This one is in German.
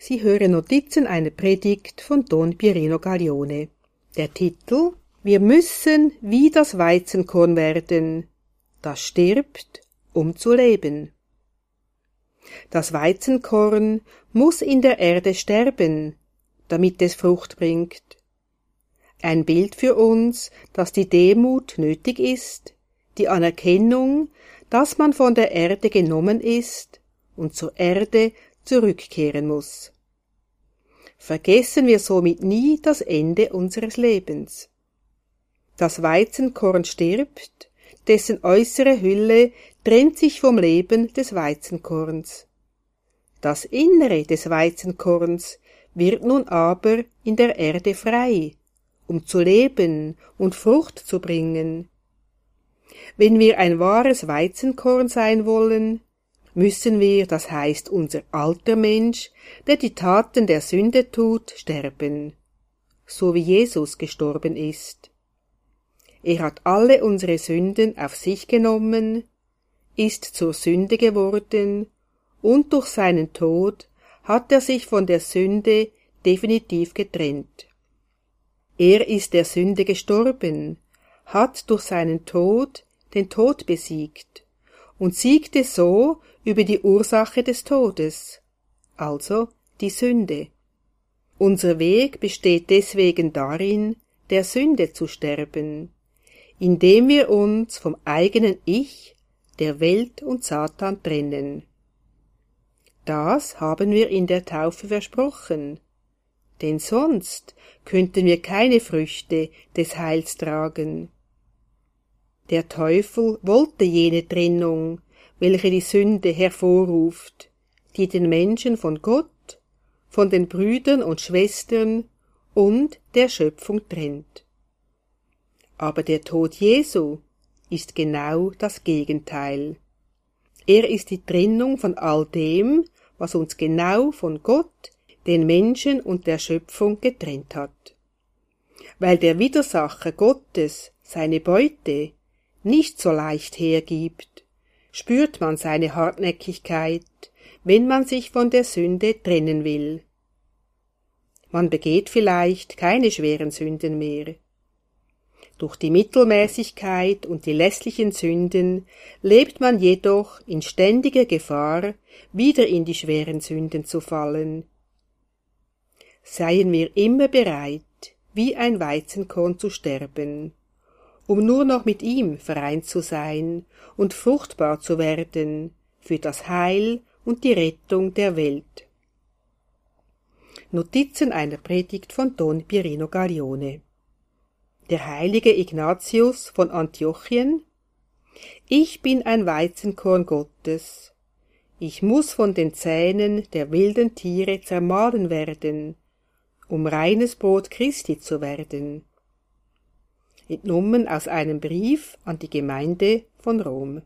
Sie hören Notizen einer Predigt von Don Pierino Gaglione. Der Titel Wir müssen wie das Weizenkorn werden, das stirbt, um zu leben. Das Weizenkorn muss in der Erde sterben, damit es Frucht bringt. Ein Bild für uns, dass die Demut nötig ist, die Anerkennung, dass man von der Erde genommen ist und zur Erde zurückkehren muss. Vergessen wir somit nie das Ende unseres Lebens. Das Weizenkorn stirbt, dessen äußere Hülle trennt sich vom Leben des Weizenkorns. Das Innere des Weizenkorns wird nun aber in der Erde frei, um zu leben und Frucht zu bringen. Wenn wir ein wahres Weizenkorn sein wollen, müssen wir, das heißt unser alter Mensch, der die Taten der Sünde tut, sterben, so wie Jesus gestorben ist. Er hat alle unsere Sünden auf sich genommen, ist zur Sünde geworden, und durch seinen Tod hat er sich von der Sünde definitiv getrennt. Er ist der Sünde gestorben, hat durch seinen Tod den Tod besiegt und siegte so über die Ursache des Todes, also die Sünde. Unser Weg besteht deswegen darin, der Sünde zu sterben, indem wir uns vom eigenen Ich, der Welt und Satan trennen. Das haben wir in der Taufe versprochen, denn sonst könnten wir keine Früchte des Heils tragen. Der Teufel wollte jene Trennung, welche die Sünde hervorruft, die den Menschen von Gott, von den Brüdern und Schwestern und der Schöpfung trennt. Aber der Tod Jesu ist genau das Gegenteil. Er ist die Trennung von all dem, was uns genau von Gott, den Menschen und der Schöpfung getrennt hat. Weil der Widersacher Gottes seine Beute nicht so leicht hergibt, spürt man seine Hartnäckigkeit, wenn man sich von der Sünde trennen will. Man begeht vielleicht keine schweren Sünden mehr. Durch die Mittelmäßigkeit und die lässlichen Sünden lebt man jedoch in ständiger Gefahr, wieder in die schweren Sünden zu fallen. Seien wir immer bereit, wie ein Weizenkorn zu sterben, um nur noch mit ihm vereint zu sein und fruchtbar zu werden für das Heil und die Rettung der Welt. Notizen einer Predigt von Don Pierino Gaglione der heilige Ignatius von Antiochien Ich bin ein Weizenkorn Gottes. Ich muss von den Zähnen der wilden Tiere zermahlen werden, um reines Brot Christi zu werden. Entnommen aus einem Brief an die Gemeinde von Rom.